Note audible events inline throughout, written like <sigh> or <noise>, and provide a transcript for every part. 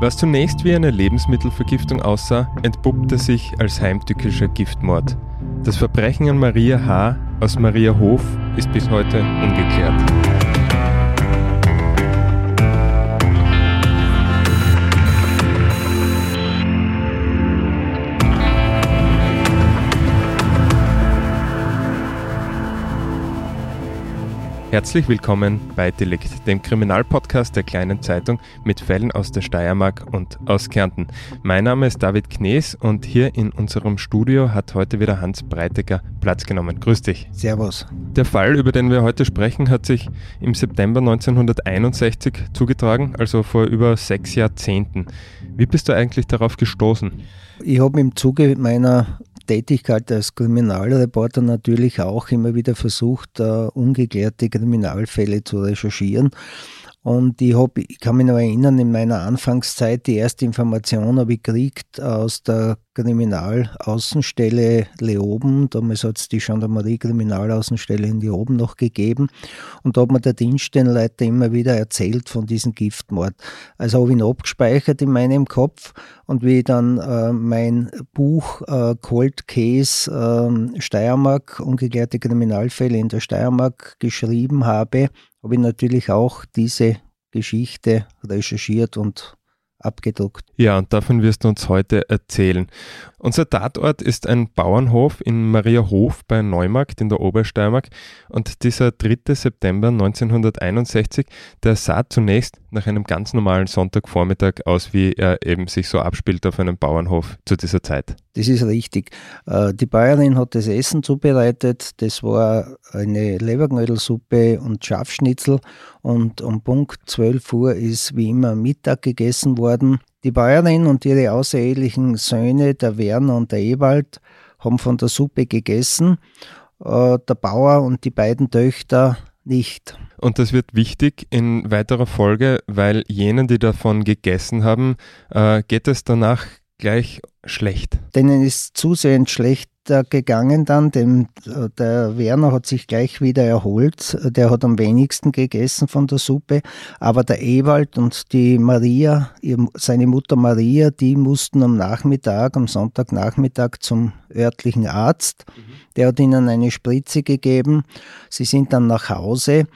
Was zunächst wie eine Lebensmittelvergiftung aussah, entpuppte sich als heimtückischer Giftmord. Das Verbrechen an Maria H. aus Maria Hof ist bis heute ungeklärt. Herzlich willkommen bei Delikt, dem Kriminalpodcast der kleinen Zeitung mit Fällen aus der Steiermark und aus Kärnten. Mein Name ist David Knees und hier in unserem Studio hat heute wieder Hans Breitecker Platz genommen. Grüß dich. Servus. Der Fall, über den wir heute sprechen, hat sich im September 1961 zugetragen, also vor über sechs Jahrzehnten. Wie bist du eigentlich darauf gestoßen? Ich habe im Zuge meiner Tätigkeit als Kriminalreporter natürlich auch immer wieder versucht, uh, ungeklärte Kriminalfälle zu recherchieren. Und ich, hab, ich kann mich noch erinnern, in meiner Anfangszeit, die erste Information habe ich gekriegt aus der Kriminalaußenstelle Leoben. Damals hat es die Gendarmerie-Kriminalaußenstelle in Leoben noch gegeben. Und da hat mir der Dienststellenleiter immer wieder erzählt von diesem Giftmord. Also habe ich ihn abgespeichert in meinem Kopf. Und wie ich dann äh, mein Buch äh, Cold Case äh, Steiermark, ungeklärte Kriminalfälle in der Steiermark geschrieben habe, habe ich natürlich auch diese Geschichte recherchiert und abgedruckt. Ja, und davon wirst du uns heute erzählen. Unser Tatort ist ein Bauernhof in Mariahof bei Neumarkt in der Obersteiermark und dieser 3. September 1961, der sah zunächst nach einem ganz normalen Sonntagvormittag aus, wie er eben sich so abspielt auf einem Bauernhof zu dieser Zeit. Das ist richtig. Äh, die Bäuerin hat das Essen zubereitet. Das war eine Leberknödelsuppe und Schafschnitzel und um Punkt 12 Uhr ist wie immer Mittag gegessen worden. Die Bäuerin und ihre außerehelichen Söhne, der Werner und der Ewald, haben von der Suppe gegessen, äh, der Bauer und die beiden Töchter nicht. Und das wird wichtig in weiterer Folge, weil jenen, die davon gegessen haben, äh, geht es danach gleich schlecht. Denen ist zusehends schlecht gegangen dann, denn äh, der Werner hat sich gleich wieder erholt. Der hat am wenigsten gegessen von der Suppe. Aber der Ewald und die Maria, seine Mutter Maria, die mussten am Nachmittag, am Sonntagnachmittag zum örtlichen Arzt. Mhm. Der hat ihnen eine Spritze gegeben. Sie sind dann nach Hause.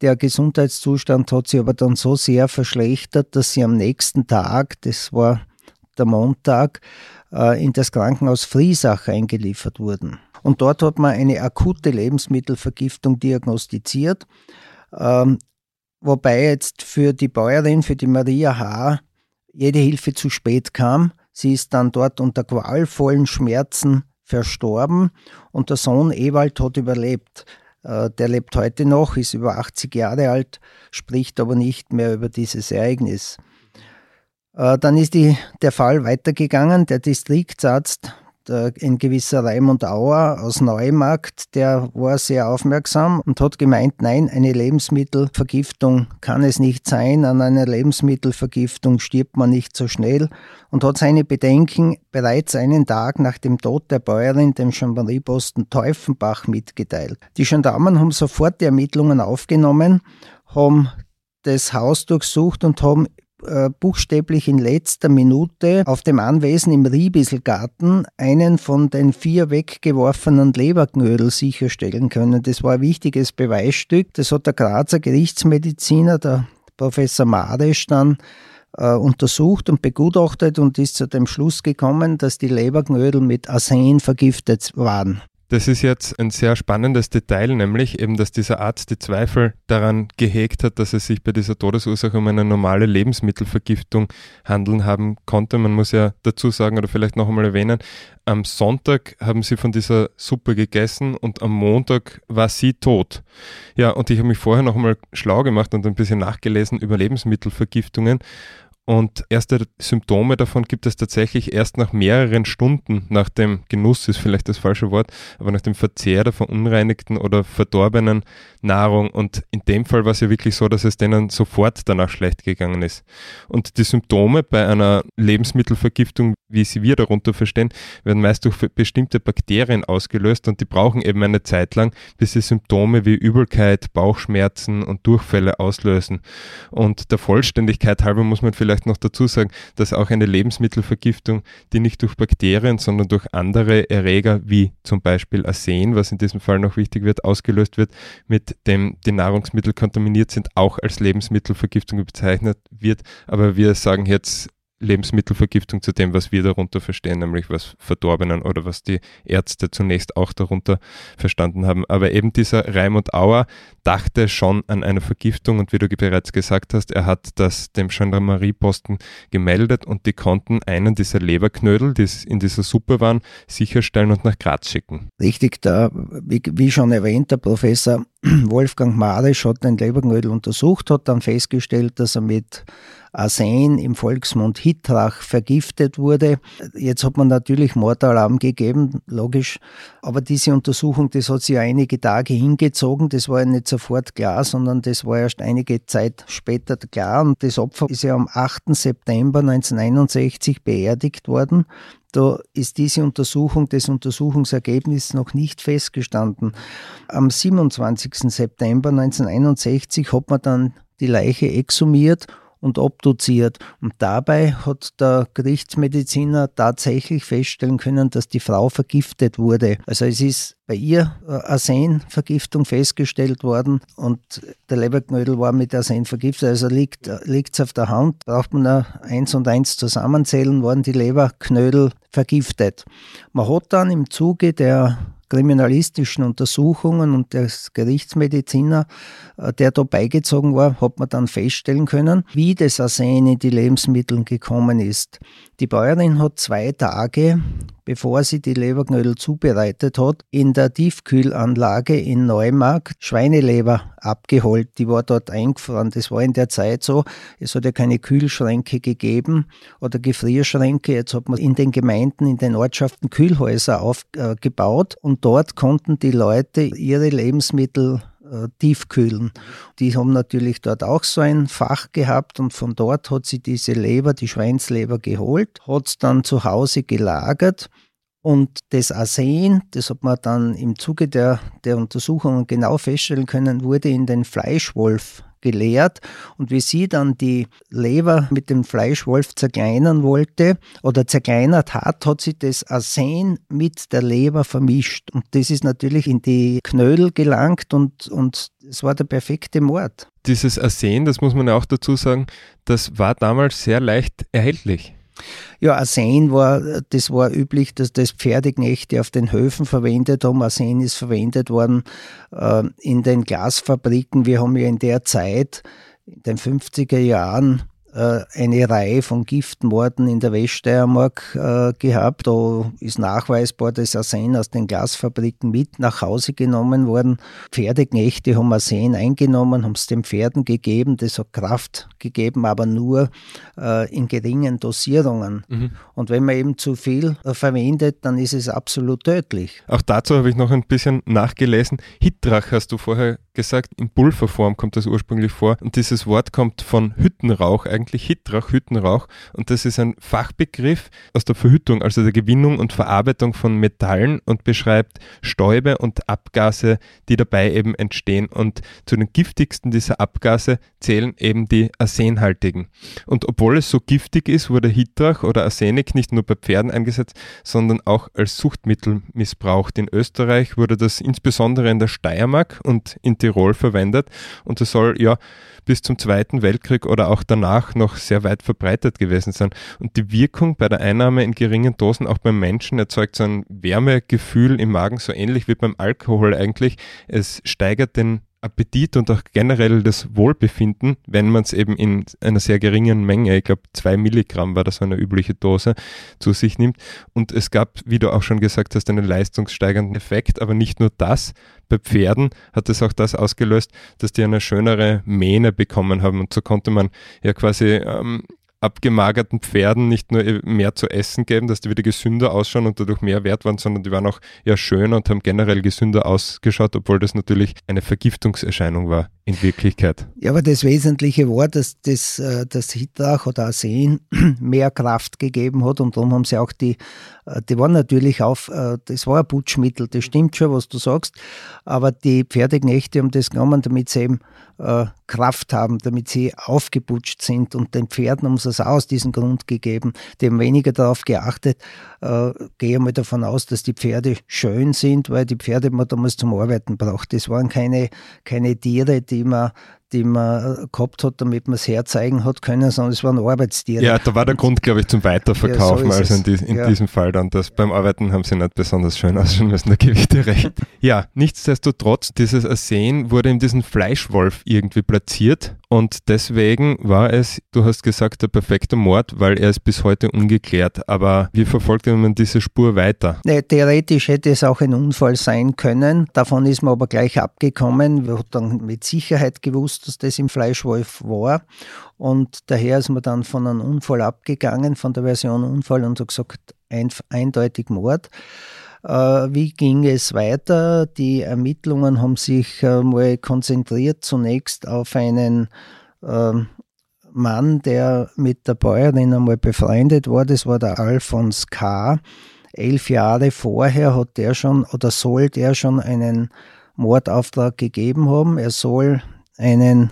Der Gesundheitszustand hat sich aber dann so sehr verschlechtert, dass sie am nächsten Tag, das war der Montag, äh, in das Krankenhaus Friesach eingeliefert wurden. Und dort hat man eine akute Lebensmittelvergiftung diagnostiziert, ähm, wobei jetzt für die Bäuerin, für die Maria H., jede Hilfe zu spät kam. Sie ist dann dort unter qualvollen Schmerzen verstorben und der Sohn Ewald hat überlebt. Äh, der lebt heute noch, ist über 80 Jahre alt, spricht aber nicht mehr über dieses Ereignis. Äh, dann ist die, der Fall weitergegangen. Der Distriktsarzt, ein gewisser Raimund Auer aus Neumarkt, der war sehr aufmerksam und hat gemeint, nein, eine Lebensmittelvergiftung kann es nicht sein. An einer Lebensmittelvergiftung stirbt man nicht so schnell und hat seine Bedenken bereits einen Tag nach dem Tod der Bäuerin dem Gendarmerieposten Teufenbach mitgeteilt. Die Gendarmen haben sofort die Ermittlungen aufgenommen, haben das Haus durchsucht und haben äh, buchstäblich in letzter Minute auf dem Anwesen im Riebisselgarten einen von den vier weggeworfenen Leberknödel sicherstellen können. Das war ein wichtiges Beweisstück. Das hat der Grazer Gerichtsmediziner, der Professor Maresch, dann äh, untersucht und begutachtet und ist zu dem Schluss gekommen, dass die Leberknödel mit Arsen vergiftet waren. Das ist jetzt ein sehr spannendes Detail, nämlich eben, dass dieser Arzt die Zweifel daran gehegt hat, dass es sich bei dieser Todesursache um eine normale Lebensmittelvergiftung handeln haben konnte. Man muss ja dazu sagen oder vielleicht noch einmal erwähnen, am Sonntag haben sie von dieser Suppe gegessen und am Montag war sie tot. Ja, und ich habe mich vorher noch einmal schlau gemacht und ein bisschen nachgelesen über Lebensmittelvergiftungen und erste Symptome davon gibt es tatsächlich erst nach mehreren Stunden nach dem Genuss, ist vielleicht das falsche Wort, aber nach dem Verzehr der verunreinigten oder verdorbenen Nahrung. Und in dem Fall war es ja wirklich so, dass es denen sofort danach schlecht gegangen ist. Und die Symptome bei einer Lebensmittelvergiftung, wie sie wir darunter verstehen, werden meist durch bestimmte Bakterien ausgelöst und die brauchen eben eine Zeit lang, bis sie Symptome wie Übelkeit, Bauchschmerzen und Durchfälle auslösen. Und der Vollständigkeit halber muss man vielleicht vielleicht noch dazu sagen, dass auch eine Lebensmittelvergiftung, die nicht durch Bakterien, sondern durch andere Erreger wie zum Beispiel Arsen, was in diesem Fall noch wichtig wird, ausgelöst wird, mit dem die Nahrungsmittel kontaminiert sind, auch als Lebensmittelvergiftung bezeichnet wird. Aber wir sagen jetzt Lebensmittelvergiftung zu dem, was wir darunter verstehen, nämlich was Verdorbenen oder was die Ärzte zunächst auch darunter verstanden haben. Aber eben dieser Raimund Auer dachte schon an eine Vergiftung und wie du bereits gesagt hast, er hat das dem Gendarmerieposten gemeldet und die konnten einen dieser Leberknödel, die in dieser Suppe waren, sicherstellen und nach Graz schicken. Richtig, da, wie, wie schon erwähnt, der Professor <clears throat> Wolfgang Marisch hat den Leberknödel untersucht, hat dann festgestellt, dass er mit Arsen im Volksmund Hittrach vergiftet wurde. Jetzt hat man natürlich Mordalarm gegeben, logisch, aber diese Untersuchung, das hat sich ja einige Tage hingezogen, das war ja nicht sofort klar, sondern das war erst einige Zeit später klar und das Opfer ist ja am 8. September 1961 beerdigt worden. Da ist diese Untersuchung, das Untersuchungsergebnis noch nicht festgestanden. Am 27. September 1961 hat man dann die Leiche exhumiert und obduziert. Und dabei hat der Gerichtsmediziner tatsächlich feststellen können, dass die Frau vergiftet wurde. Also es ist bei ihr äh, Arsenvergiftung festgestellt worden und der Leberknödel war mit Arsen vergiftet. Also liegt es auf der Hand, braucht man nur eins und eins zusammenzählen, waren die Leberknödel vergiftet. Man hat dann im Zuge der kriminalistischen Untersuchungen und der Gerichtsmediziner, äh, der da beigezogen war, hat man dann feststellen können, wie das Arsen in die Lebensmittel gekommen ist. Die Bäuerin hat zwei Tage bevor sie die Leberknödel zubereitet hat, in der Tiefkühlanlage in Neumarkt Schweineleber abgeholt. Die war dort eingefroren. Das war in der Zeit so. Es hat ja keine Kühlschränke gegeben oder Gefrierschränke. Jetzt hat man in den Gemeinden, in den Ortschaften Kühlhäuser aufgebaut und dort konnten die Leute ihre Lebensmittel äh, tiefkühlen. Die haben natürlich dort auch so ein Fach gehabt und von dort hat sie diese Leber, die Schweinsleber geholt, hat es dann zu Hause gelagert und das Arsen, das hat man dann im Zuge der, der Untersuchungen genau feststellen können, wurde in den Fleischwolf geleert und wie sie dann die Leber mit dem Fleischwolf zerkleinern wollte oder zerkleinert hat, hat sie das Arsen mit der Leber vermischt und das ist natürlich in die Knödel gelangt und, und es war der perfekte Mord. Dieses Arsen, das muss man auch dazu sagen, das war damals sehr leicht erhältlich. Ja, Arsen war, das war üblich, dass das Pferdeknechte auf den Höfen verwendet haben. Arsen ist verwendet worden äh, in den Glasfabriken. Wir haben ja in der Zeit, in den 50er Jahren, eine Reihe von Giftmorden in der Weststeiermark äh, gehabt. Da ist nachweisbar, dass Arsen aus den Glasfabriken mit nach Hause genommen worden. Pferdeknechte haben Arsen eingenommen, haben es den Pferden gegeben. Das hat Kraft gegeben, aber nur äh, in geringen Dosierungen. Mhm. Und wenn man eben zu viel äh, verwendet, dann ist es absolut tödlich. Auch dazu habe ich noch ein bisschen nachgelesen. Hittrach hast du vorher gesagt, in Pulverform kommt das ursprünglich vor. Und dieses Wort kommt von Hüttenrauch, eigentlich Hittrauch, Hüttenrauch. Und das ist ein Fachbegriff aus der Verhüttung, also der Gewinnung und Verarbeitung von Metallen und beschreibt Stäube und Abgase, die dabei eben entstehen. Und zu den giftigsten dieser Abgase zählen eben die arsenhaltigen. Und obwohl es so giftig ist, wurde Hittrauch oder Arsenik nicht nur bei Pferden eingesetzt, sondern auch als Suchtmittel missbraucht. In Österreich wurde das insbesondere in der Steiermark und in Tirol verwendet und es soll ja bis zum Zweiten Weltkrieg oder auch danach noch sehr weit verbreitet gewesen sein. Und die Wirkung bei der Einnahme in geringen Dosen auch beim Menschen erzeugt so ein Wärmegefühl im Magen, so ähnlich wie beim Alkohol eigentlich. Es steigert den Appetit und auch generell das Wohlbefinden, wenn man es eben in einer sehr geringen Menge, ich glaube zwei Milligramm war das eine übliche Dose, zu sich nimmt. Und es gab, wie du auch schon gesagt hast, einen leistungssteigernden Effekt, aber nicht nur das. Bei Pferden hat es auch das ausgelöst, dass die eine schönere Mähne bekommen haben. Und so konnte man ja quasi ähm, abgemagerten Pferden nicht nur mehr zu essen geben, dass die wieder gesünder ausschauen und dadurch mehr wert waren, sondern die waren auch ja schöner und haben generell gesünder ausgeschaut, obwohl das natürlich eine Vergiftungserscheinung war in Wirklichkeit. Ja, aber das wesentliche war, dass das, äh, das Hitrach oder Arsen <clears throat> mehr Kraft gegeben hat und darum haben sie auch die Äh, die waren natürlich auf, äh, das war ein Putschmittel, das stimmt schon, was du sagst, aber die Pferdeknechte haben das genommen, damit sie eben äh, Kraft haben, damit sie aufgeputscht sind und den Pferden haben sie es auch aus diesem Grund gegeben. Die haben weniger darauf geachtet, äh, gehe mal davon aus, dass die Pferde schön sind, weil die Pferde man damals zum Arbeiten braucht. Das waren keine, keine Tiere, die man die man gehabt hat, damit man es herzeigen hat können, sondern es waren Arbeitstiere. Ja, da war der Grund, glaube ich, zum Weiterverkaufen. Ja, so also in, die, in ja. diesem Fall dann. Das, beim Arbeiten haben sie nicht besonders schön ausschauen müssen, da gebe ich dir recht. <laughs> ja, nichtsdestotrotz, dieses Ersehen wurde in diesen Fleischwolf irgendwie platziert und deswegen war es, du hast gesagt, der perfekte Mord, weil er ist bis heute ungeklärt. Aber wie verfolgt man diese Spur weiter? Nee, theoretisch hätte es auch ein Unfall sein können. Davon ist man aber gleich abgekommen. Wir haben dann mit Sicherheit gewusst, dass das im Fleischwolf war. Und daher ist man dann von einem Unfall abgegangen, von der Version Unfall und so gesagt, ein, eindeutig Mord. Äh, wie ging es weiter? Die Ermittlungen haben sich äh, mal konzentriert zunächst auf einen äh, Mann, der mit der Bäuerin einmal befreundet war. Das war der Alfons K. Elf Jahre vorher hat der schon oder soll der schon einen Mordauftrag gegeben haben. Er soll einen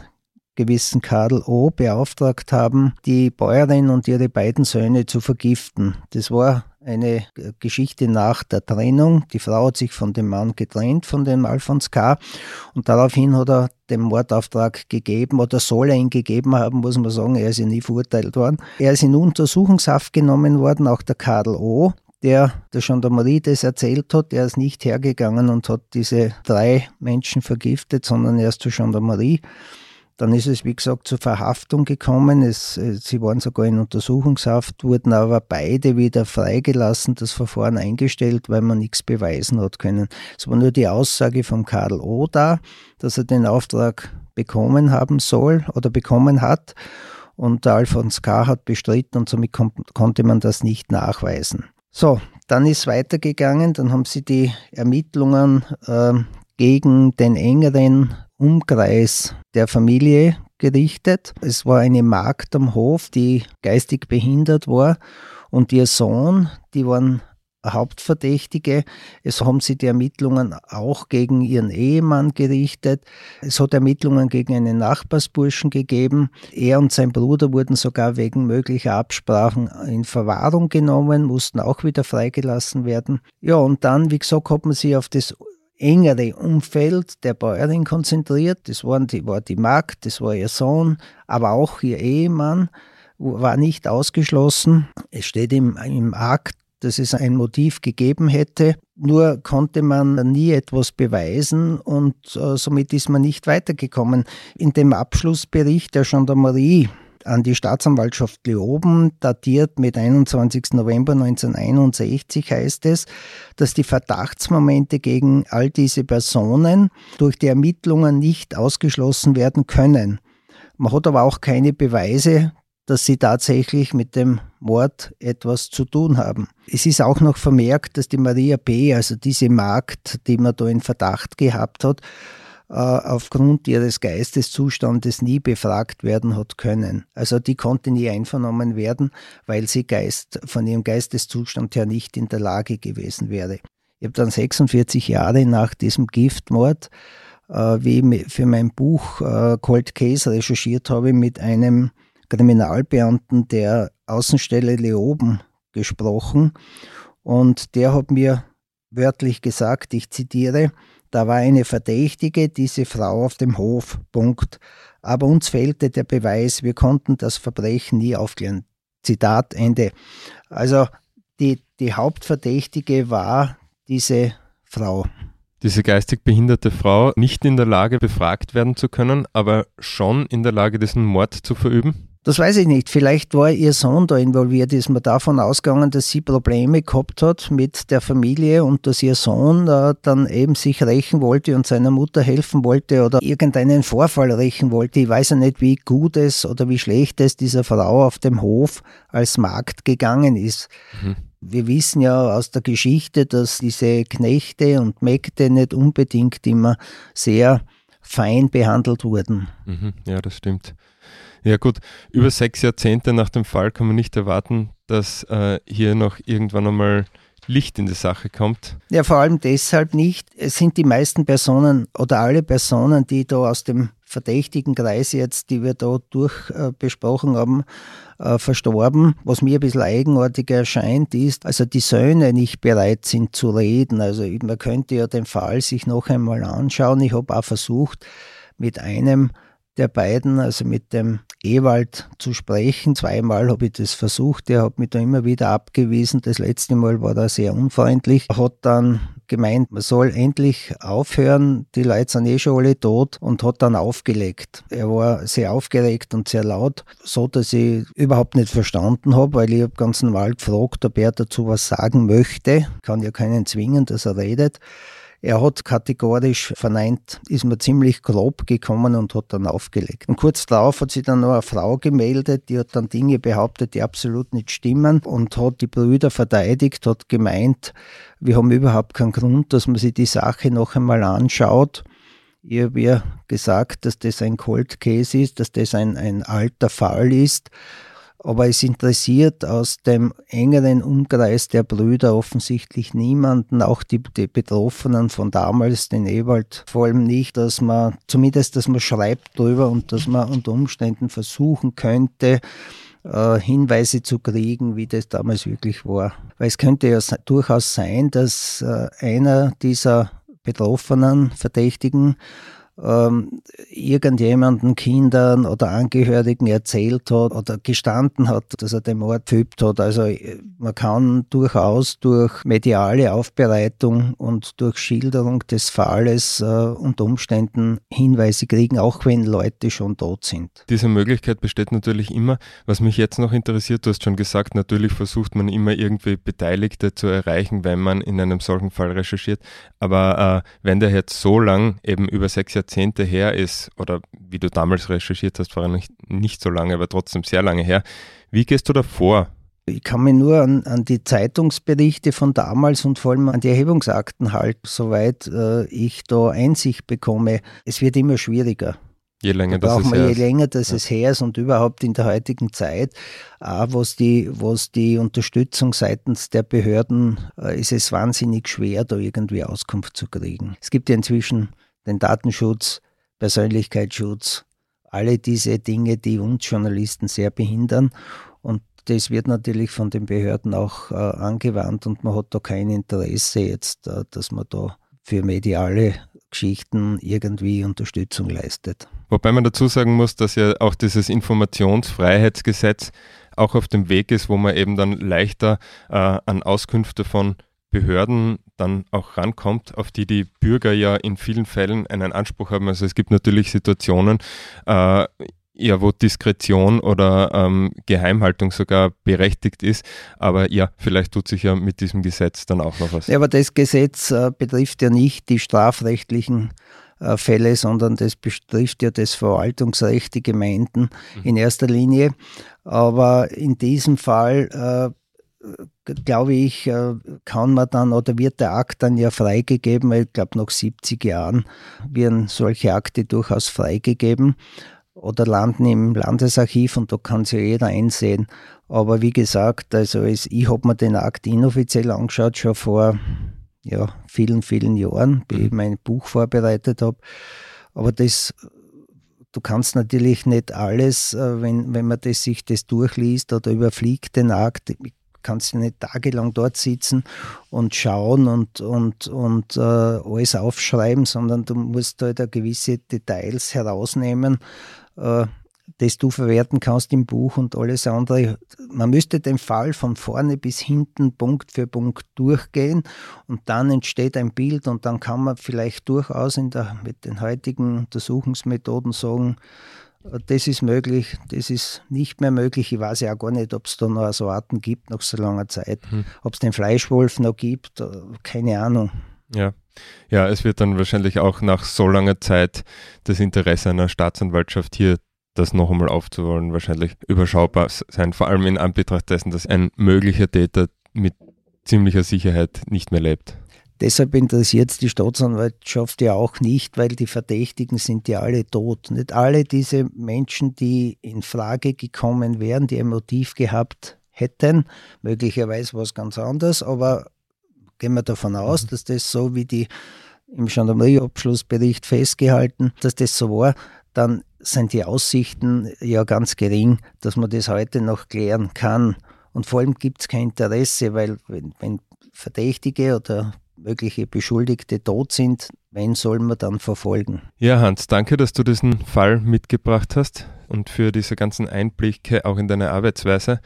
gewissen Karl O. beauftragt haben, die Bäuerin und ihre beiden Söhne zu vergiften. Das war eine Geschichte nach der Trennung. Die Frau hat sich von dem Mann getrennt, von dem Alfons K. Und daraufhin hat er den Mordauftrag gegeben oder soll er ihn gegeben haben, muss man sagen. Er ist ja nie verurteilt worden. Er ist in Untersuchungshaft genommen worden, auch der Karl O der der Gendarmerie das erzählt hat, der ist nicht hergegangen und hat diese drei Menschen vergiftet, sondern er ist zur Gendarmerie. Dann ist es, wie gesagt, zur Verhaftung gekommen. Es, äh, sie waren sogar in Untersuchungshaft, wurden aber beide wieder freigelassen, das Verfahren eingestellt, weil man nichts beweisen hat können. Es war nur die Aussage von Karl O. da, dass er den Auftrag bekommen haben soll oder bekommen hat. Und der Alfons K. hat bestritten und somit konnte man das nicht nachweisen. So, dann ist weitergegangen, dann haben sie die Ermittlungen äh, gegen den engeren Umkreis der Familie gerichtet. Es war eine Magd am Hof, die geistig behindert war und ihr Sohn, die waren Hauptverdächtige. Es haben sie die Ermittlungen auch gegen ihren Ehemann gerichtet. Es hat Ermittlungen gegen einen Nachbarsburschen gegeben. Er und sein Bruder wurden sogar wegen möglicher Absprachen in Verwahrung genommen, mussten auch wieder freigelassen werden. Ja, und dann, wie gesagt, hat man sich auf das engere Umfeld der Bäuerin konzentriert. Das waren die, war die Magd, das war ihr Sohn, aber auch ihr Ehemann war nicht ausgeschlossen. Es steht im, im Akt, dass es ein Motiv gegeben hätte. Nur konnte man nie etwas beweisen und äh, somit ist man nicht weitergekommen. In dem Abschlussbericht der Gendarmerie an die Staatsanwaltschaft Leoben, datiert mit 21. November 1961, heißt es, dass die Verdachtsmomente gegen all diese Personen durch die Ermittlungen nicht ausgeschlossen werden können. Man hat aber auch keine Beweise dass sie tatsächlich mit dem Mord etwas zu tun haben. Es ist auch noch vermerkt, dass die Maria B., also diese Magd, die man da in Verdacht gehabt hat, äh, aufgrund ihres Geisteszustandes nie befragt werden hat können. Also die konnte nie einvernommen werden, weil sie Geist, von ihrem Geisteszustand her nicht in der Lage gewesen wäre. Ich habe dann 46 Jahre nach diesem Giftmord, äh, wie ich für mein Buch äh, Cold Case recherchiert habe, mit einem Kriminalbeamten der Außenstelle Leoben gesprochen und der hat mir wörtlich gesagt, ich zitiere, da war eine Verdächtige, diese Frau auf dem Hof, Punkt. Aber uns fehlte der Beweis, wir konnten das Verbrechen nie aufklären. Zitat Ende. Also die, die Hauptverdächtige war diese Frau. Diese geistig behinderte Frau nicht in der Lage befragt werden zu können, aber schon in der Lage, diesen Mord zu verüben? Das weiß ich nicht. Vielleicht war ihr Sohn da involviert. Ist man davon ausgegangen, dass sie Probleme gehabt hat mit der Familie und dass ihr Sohn äh, dann eben sich rächen wollte und seiner Mutter helfen wollte oder irgendeinen Vorfall rächen wollte. Ich weiß ja nicht, wie gut es oder wie schlecht es dieser Frau auf dem Hof als Magd gegangen ist. Mhm. Wir wissen ja aus der Geschichte, dass diese Knechte und Mägde nicht unbedingt immer sehr fein behandelt wurden. Mhm. Ja, das stimmt. Ja gut, über sechs Jahrzehnte nach dem Fall kann man nicht erwarten, dass äh, hier noch irgendwann einmal Licht in die Sache kommt? Ja, vor allem deshalb nicht. Es sind die meisten Personen oder alle Personen, die da aus dem verdächtigen Kreis jetzt, die wir da durch äh, besprochen haben, äh, verstorben. Was mir ein bisschen eigenartig erscheint, ist, also die Söhne nicht bereit sind zu reden. Also man könnte ja den Fall sich noch einmal anschauen. Ich habe auch versucht, mit einem der beiden, also mit dem Ewald zu sprechen. Zweimal habe ich das versucht. Er hat mich da immer wieder abgewiesen. Das letzte Mal war er sehr unfreundlich. Er hat dann gemeint, man soll endlich aufhören. Die Leute sind eh schon alle tot und hat dann aufgelegt. Er war sehr aufgeregt und sehr laut, so dass ich überhaupt nicht verstanden habe, weil ich habe ganz normal gefragt, ob er dazu was sagen möchte. Kann ja keinen zwingen, dass er redet. Er hat kategorisch verneint, ist mir ziemlich grob gekommen und hat dann aufgelegt. Und kurz darauf hat sich dann noch eine Frau gemeldet, die hat dann Dinge behauptet, die absolut nicht stimmen und hat die Brüder verteidigt, hat gemeint, wir haben überhaupt keinen Grund, dass man sich die Sache noch einmal anschaut. Ich habe ihr gesagt, dass das ein Cold Case ist, dass das ein, ein alter Fall ist aber es interessiert aus dem engeren Umkreis der Brüder offensichtlich niemanden, auch die, die, Betroffenen von damals, den Ewald, vor allem nicht, dass man, zumindest, dass man schreibt drüber und dass man unter Umständen versuchen könnte, äh, Hinweise zu kriegen, wie das damals wirklich war. Weil es könnte ja durchaus sein, dass äh, einer dieser Betroffenen, Verdächtigen, ähm, irgendjemanden, Kindern oder Angehörigen erzählt hat oder gestanden hat, dass er den Mord verübt hat. Also äh, man kann durchaus durch mediale Aufbereitung und durch Schilderung des Falles äh, unter Umständen Hinweise kriegen, auch wenn Leute schon tot sind. Diese Möglichkeit besteht natürlich immer. Was mich jetzt noch interessiert, du hast schon gesagt, natürlich versucht man immer irgendwie Beteiligte zu erreichen, wenn man in einem solchen Fall recherchiert. Aber äh, wenn der jetzt so lang, eben über sechs Jahrzehnte, Jahrzehnte her ist, oder wie du damals recherchiert hast, war nicht, nicht so lange, aber trotzdem sehr lange her. Wie gehst du da vor? Ich kann mich nur an, an, die Zeitungsberichte von damals und vor allem an die Erhebungsakten halten, soweit äh, ich da Einsicht bekomme. Es wird immer schwieriger. Je länger da das es her ist. Je länger das ja. es her ist und überhaupt in der heutigen Zeit, auch was die, was die Unterstützung seitens der Behörden, äh, ist es wahnsinnig schwer, da irgendwie Auskunft zu kriegen. Es gibt ja inzwischen den Datenschutz, Persönlichkeitsschutz, alle diese Dinge, die uns Journalisten sehr behindern. Und das wird natürlich von den Behörden auch äh, angewandt und man hat da kein Interesse jetzt, äh, dass man da für mediale Geschichten irgendwie Unterstützung leistet. Wobei man dazu sagen muss, dass ja auch dieses Informationsfreiheitsgesetz auch auf dem Weg ist, wo man eben dann leichter äh, an Auskünfte von Behörden dann auch rankommt, auf die die Bürger ja in vielen Fällen einen Anspruch haben. Also es gibt natürlich Situationen, äh, ja, wo Diskretion oder ähm, Geheimhaltung sogar berechtigt ist. Aber ja, vielleicht tut sich ja mit diesem Gesetz dann auch noch was. Ja, aber das Gesetz äh, betrifft ja nicht die strafrechtlichen äh, Fälle, sondern das betrifft ja das Verwaltungsrecht, die Gemeinden mhm. in erster Linie. Aber in diesem Fall äh, glaube ich, äh, kann man dann oder wird der Akt dann ja freigegeben, ich glaube nach 70 Jahren werden solche Akte durchaus freigegeben oder landen im Landesarchiv und da kann sich ja jeder einsehen. Aber wie gesagt, also es, ich habe mir den Akt inoffiziell angeschaut, schon vor ja, vielen, vielen Jahren, wie ich mhm. mein Buch vorbereitet habe. Aber das du kannst natürlich nicht alles, äh, wenn, wenn man das, sich das durchliest oder überfliegt den Akt, kannst du nicht tagelang dort sitzen und schauen und, und, und äh, alles aufschreiben, sondern du musst halt gewisse Details herausnehmen, äh, das du verwerten kannst im Buch und alles andere. Man müsste den Fall von vorne bis hinten Punkt für Punkt durchgehen und dann entsteht ein Bild und dann kann man vielleicht durchaus in der, mit den heutigen Untersuchungsmethoden sagen, das ist möglich, das ist nicht mehr möglich. Ich weiß ja auch gar nicht, ob es da noch so Arten gibt nach so langer Zeit. Hm. Ob es den Fleischwolf noch gibt, äh, keine Ahnung. Ja. ja, es wird dann wahrscheinlich auch nach so langer Zeit das Interesse einer Staatsanwaltschaft hier das noch einmal aufzuholen, wahrscheinlich überschaubar sein, vor allem in Anbetracht dessen, dass ein möglicher Täter mit ziemlicher Sicherheit nicht mehr lebt. Deshalb interessiert es die Staatsanwaltschaft ja auch nicht, weil die Verdächtigen sind ja alle tot. Nicht alle diese Menschen, die in Frage gekommen wären, die ein Motiv gehabt hätten. Möglicherweise war es ganz anders, aber gehen wir davon aus, dass das so wie die im Gendarmerieabschlussbericht festgehalten, dass das so war, dann sind die Aussichten ja ganz gering, dass man das heute noch klären kann. Und vor allem gibt es kein Interesse, weil wenn, wenn Verdächtige oder mögliche Beschuldigte tot sind, wen soll man dann verfolgen? Ja, Hans, danke, dass du diesen Fall mitgebracht hast und für diese ganzen Einblicke auch in deine Arbeitsweise.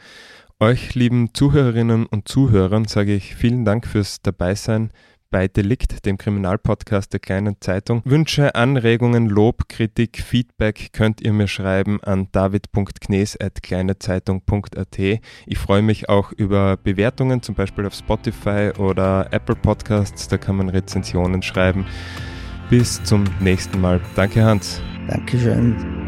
Euch, lieben Zuhörerinnen und Zuhörern, sage ich vielen Dank fürs Dabeisein bei Delikt, dem Kriminalpodcast der kleinen Zeitung. Wünsche, Anregungen, Lob, Kritik, Feedback könnt ihr mir schreiben an david.knes.kleinezeitung.at. Ich freue mich auch über Bewertungen, zum Beispiel auf Spotify oder Apple Podcasts, da kann man Rezensionen schreiben. Bis zum nächsten Mal. Danke, Hans. Dankeschön.